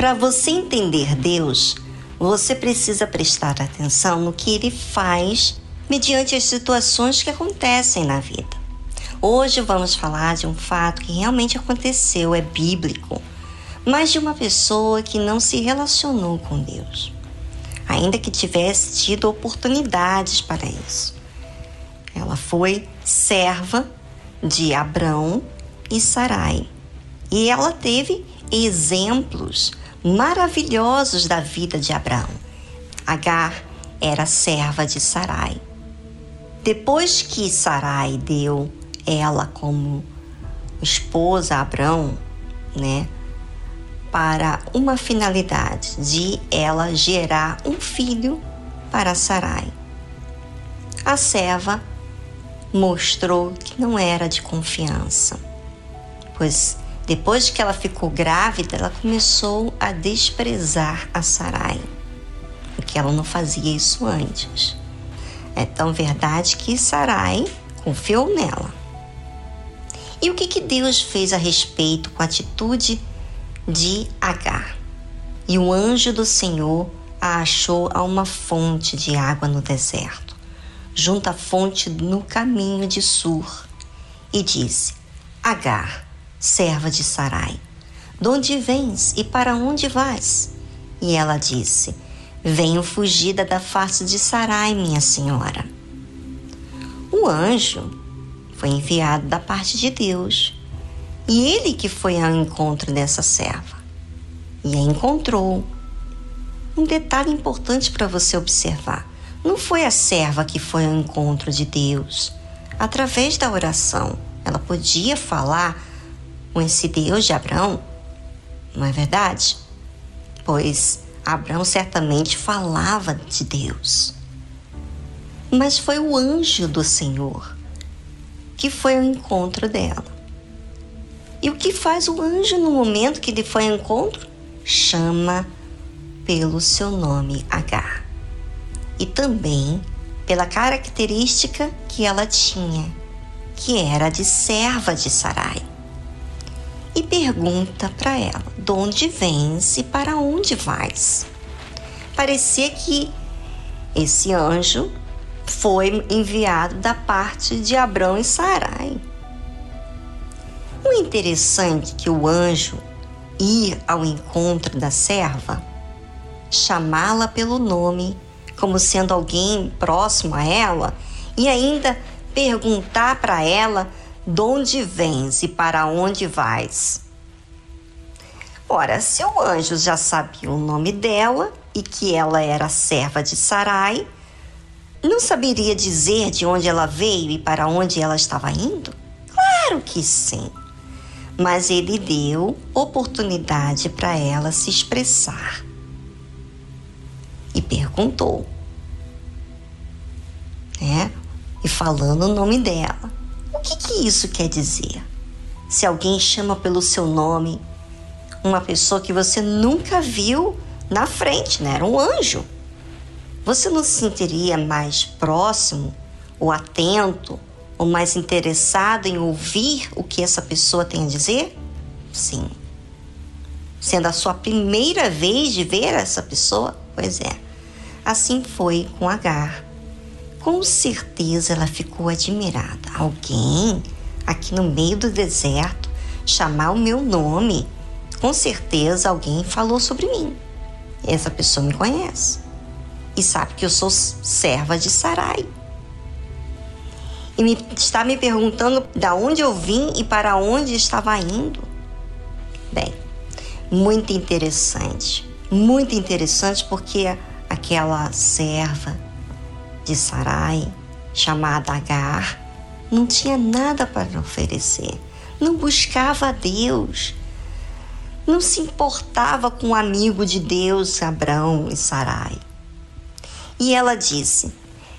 Para você entender Deus, você precisa prestar atenção no que ele faz mediante as situações que acontecem na vida. Hoje vamos falar de um fato que realmente aconteceu, é bíblico, mas de uma pessoa que não se relacionou com Deus, ainda que tivesse tido oportunidades para isso. Ela foi serva de Abrão e Sarai, e ela teve exemplos maravilhosos da vida de Abraão. Agar era serva de Sarai. Depois que Sarai deu ela como esposa a Abraão, né, para uma finalidade de ela gerar um filho para Sarai. A serva mostrou que não era de confiança, pois depois que ela ficou grávida, ela começou a desprezar a Sarai, porque ela não fazia isso antes. É tão verdade que Sarai confiou nela. E o que, que Deus fez a respeito com a atitude de Agar? E o anjo do Senhor a achou a uma fonte de água no deserto, junto à fonte no caminho de Sur, e disse: Agar, serva de Sarai: De onde vens e para onde vais? E ela disse: Venho fugida da face de Sarai, minha senhora. O anjo foi enviado da parte de Deus, e ele que foi ao encontro dessa serva. E a encontrou. Um detalhe importante para você observar: não foi a serva que foi ao encontro de Deus. Através da oração, ela podia falar esse Deus de Abraão? Não é verdade? Pois Abraão certamente falava de Deus. Mas foi o anjo do Senhor que foi ao encontro dela. E o que faz o anjo no momento que ele foi ao encontro? Chama pelo seu nome Agar. E também pela característica que ela tinha, que era de serva de Sarai e pergunta para ela: de onde vens e para onde vais? Parecia que esse anjo foi enviado da parte de Abrão e Sarai. O interessante é que o anjo ir ao encontro da serva, chamá-la pelo nome, como sendo alguém próximo a ela, e ainda perguntar para ela de onde vens e para onde vais? Ora, se o anjo já sabia o nome dela e que ela era serva de Sarai, não saberia dizer de onde ela veio e para onde ela estava indo? Claro que sim. Mas ele deu oportunidade para ela se expressar. E perguntou, né? E falando o nome dela. O que, que isso quer dizer? Se alguém chama pelo seu nome uma pessoa que você nunca viu na frente, né? Era um anjo. Você não se sentiria mais próximo ou atento ou mais interessado em ouvir o que essa pessoa tem a dizer? Sim. Sendo a sua primeira vez de ver essa pessoa? Pois é. Assim foi com Agar. Com certeza ela ficou admirada. Alguém aqui no meio do deserto chamar o meu nome. Com certeza alguém falou sobre mim. Essa pessoa me conhece e sabe que eu sou serva de Sarai. E me, está me perguntando da onde eu vim e para onde estava indo. Bem, muito interessante. Muito interessante porque aquela serva de Sarai, chamada Agar, não tinha nada para oferecer. Não buscava a Deus. Não se importava com o amigo de Deus, Abraão e Sarai. E ela disse: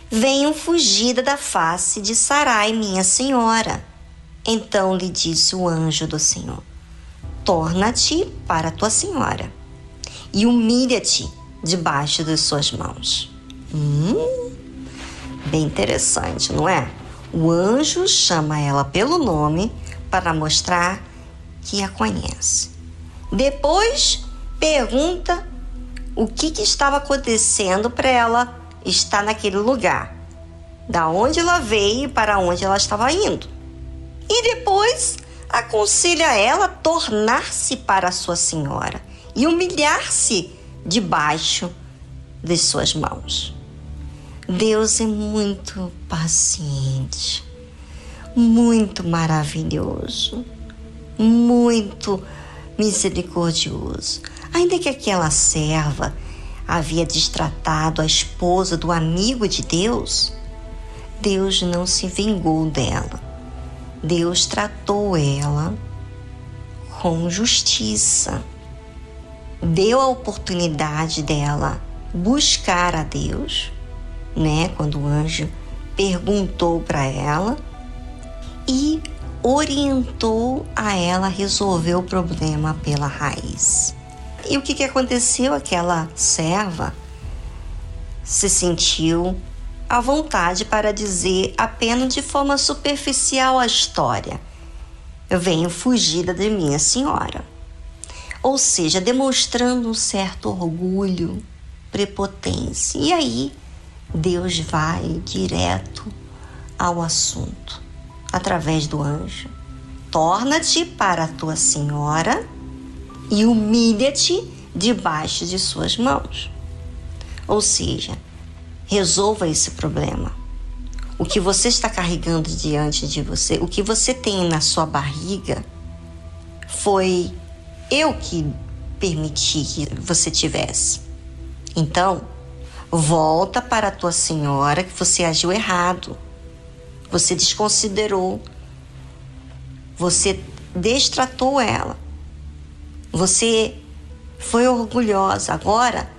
Venham fugida da face de Sarai, minha senhora. Então lhe disse o anjo do Senhor: Torna-te para tua senhora e humilha-te debaixo das suas mãos. Hum, bem interessante, não é? O anjo chama ela pelo nome para mostrar que a conhece. Depois pergunta o que, que estava acontecendo para ela estar naquele lugar, da onde ela veio e para onde ela estava indo. E depois aconselha ela a tornar-se para sua senhora e humilhar-se debaixo de suas mãos. Deus é muito paciente, muito maravilhoso, muito misericordioso. Ainda que aquela serva havia destratado a esposa do amigo de Deus, Deus não se vingou dela. Deus tratou ela com justiça deu a oportunidade dela buscar a Deus, né? Quando o anjo perguntou para ela e orientou a ela resolver o problema pela raiz. E o que, que aconteceu? Aquela serva se sentiu à vontade para dizer apenas de forma superficial a história. Eu venho fugida de minha senhora ou seja, demonstrando um certo orgulho, prepotência. E aí Deus vai direto ao assunto, através do anjo. Torna-te para a tua senhora e humilha-te debaixo de suas mãos. Ou seja, resolva esse problema. O que você está carregando diante de você, o que você tem na sua barriga, foi eu que permiti que você tivesse. Então, volta para a tua senhora que você agiu errado. Você desconsiderou. Você destratou ela. Você foi orgulhosa. Agora,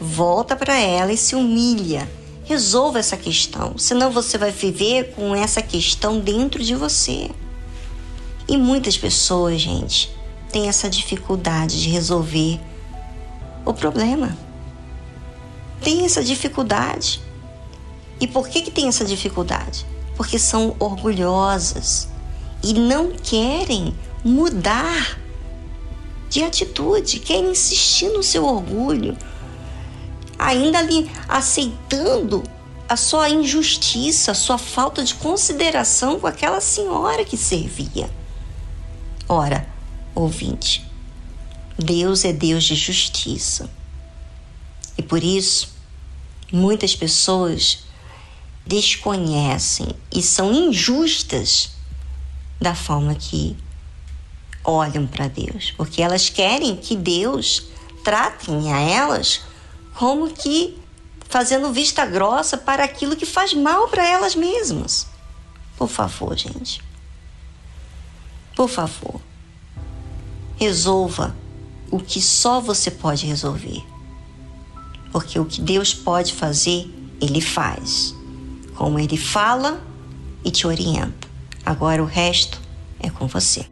volta para ela e se humilha. Resolva essa questão, senão você vai viver com essa questão dentro de você. E muitas pessoas, gente, tem essa dificuldade de resolver o problema. Tem essa dificuldade. E por que, que tem essa dificuldade? Porque são orgulhosas e não querem mudar de atitude, querem insistir no seu orgulho, ainda ali aceitando a sua injustiça, a sua falta de consideração com aquela senhora que servia. Ora, ouvinte. Deus é Deus de justiça. E por isso, muitas pessoas desconhecem e são injustas da forma que olham para Deus, porque elas querem que Deus tratem a elas como que fazendo vista grossa para aquilo que faz mal para elas mesmas. Por favor, gente. Por favor. Resolva o que só você pode resolver. Porque o que Deus pode fazer, Ele faz. Como Ele fala e te orienta. Agora o resto é com você.